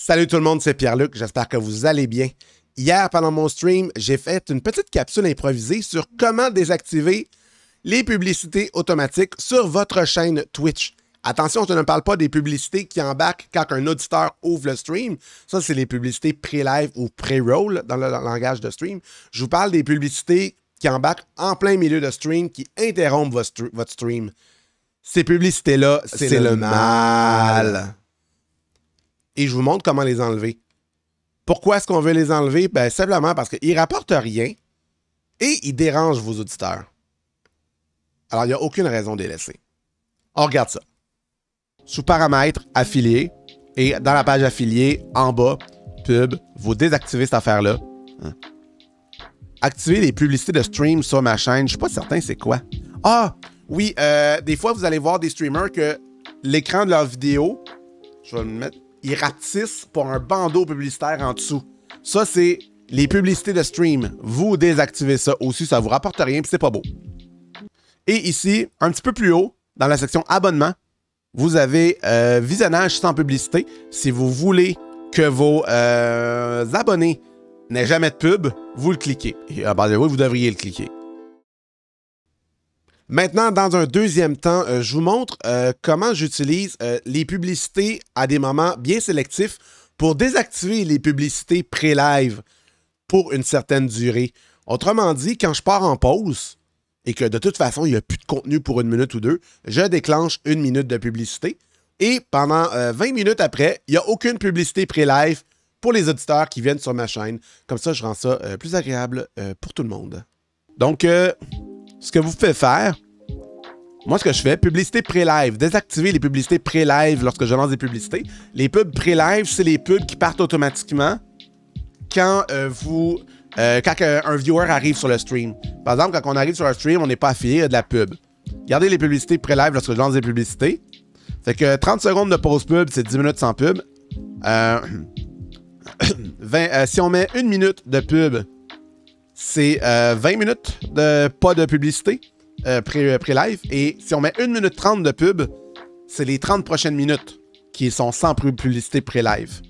Salut tout le monde, c'est Pierre-Luc, j'espère que vous allez bien. Hier, pendant mon stream, j'ai fait une petite capsule improvisée sur comment désactiver les publicités automatiques sur votre chaîne Twitch. Attention, je ne parle pas des publicités qui embarquent quand un auditeur ouvre le stream. Ça, c'est les publicités pré-live ou pré-roll dans le langage de stream. Je vous parle des publicités qui embarquent en plein milieu de stream, qui interrompent votre, stream. Ces publicités-là, c'est le, mal. Et je vous montre comment les enlever. Pourquoi est-ce qu'on veut les enlever? Ben, simplement parce qu'ils ne rapportent rien et ils dérangent vos auditeurs. Alors, il n'y a aucune raison de les laisser. On regarde ça. Sous paramètres, affiliés, et dans la page affiliée, en bas, pub, vous désactivez cette affaire-là. Hein? Activer les publicités de stream sur ma chaîne. Je suis pas certain c'est quoi. Ah, oui, euh, des fois, vous allez voir des streamers que l'écran de leur vidéo, je vais le mettre, ils pour un bandeau publicitaire en dessous. Ça, c'est les publicités de stream. Vous désactivez ça aussi, ça vous rapporte rien, puis c'est pas beau. Et ici, un petit peu plus haut, dans la section abonnement, vous avez euh, visionnage sans publicité. Si vous voulez que vos euh, abonnés n'aient jamais de pub, vous le cliquez. Et à base de vous devriez le cliquer. Maintenant, dans un deuxième temps, euh, je vous montre comment j'utilise les publicités à des moments bien sélectifs pour désactiver les publicités pré-live pour une certaine durée. Autrement dit, quand je pars en pause, et que de toute façon, il n'y a plus de contenu pour une minute ou deux, je déclenche une minute de publicité. Et pendant 20 euh, minutes après, il n'y a aucune publicité pré-live pour les auditeurs qui viennent sur ma chaîne. Comme ça, je rends ça euh, plus agréable euh, pour tout le monde. Donc, ce que vous pouvez faire, moi, ce que je fais, publicité pré-live, désactiver les publicités pré-live lorsque je lance des publicités. Les pubs pré-live, c'est les pubs qui partent automatiquement quand vous euh, quand un viewer arrive sur le stream. Par exemple, quand on arrive sur un stream, on n'est pas affilié à de la pub. Regardez les publicités pré-live lorsque je lance des publicités. C'est que 30 secondes de pause pub, c'est 10 minutes sans pub. Euh, euh, si on met une minute de pub, c'est 20 minutes de pas de publicité pré-live. Et si on met 1 minute 30 de pub, c'est les 30 prochaines minutes qui sont sans publicité pré-live.